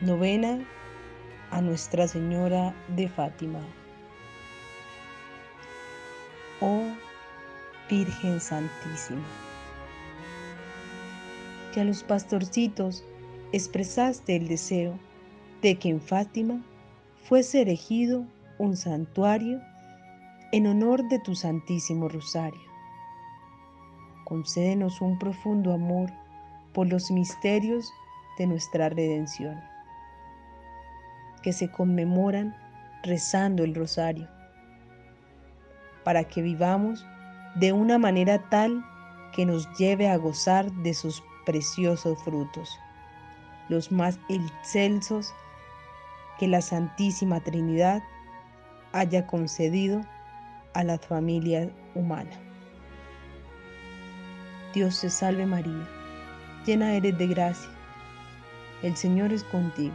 Novena a Nuestra Señora de Fátima. Oh Virgen Santísima, que a los pastorcitos expresaste el deseo de que en Fátima fuese erigido un santuario en honor de tu Santísimo Rosario. Concédenos un profundo amor por los misterios de nuestra redención que se conmemoran rezando el rosario, para que vivamos de una manera tal que nos lleve a gozar de sus preciosos frutos, los más excelsos que la Santísima Trinidad haya concedido a la familia humana. Dios te salve María, llena eres de gracia, el Señor es contigo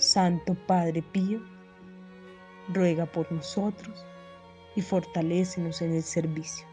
Santo Padre Pío, ruega por nosotros y fortalécenos en el servicio.